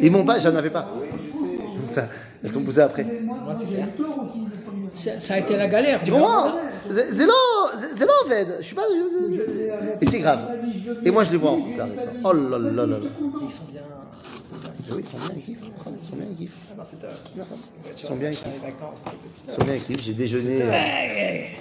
Ils m'ont pas, j'en avais pas. Ça, elles sont poussées après. Ça a été la galère. Tu comprends C'est c'est c'est en fait. Je suis pas. Et c'est grave. Et moi, je les vois en ça. ça. Oh là là là là. Ils sont bien. Hein. Ah oui, ils sont bien, ils kiffent. Ils sont bien, ils kiffent. Ils sont bien, ils kiffent. Ils sont bien, ils kiffent. J'ai déjeuné. Euh,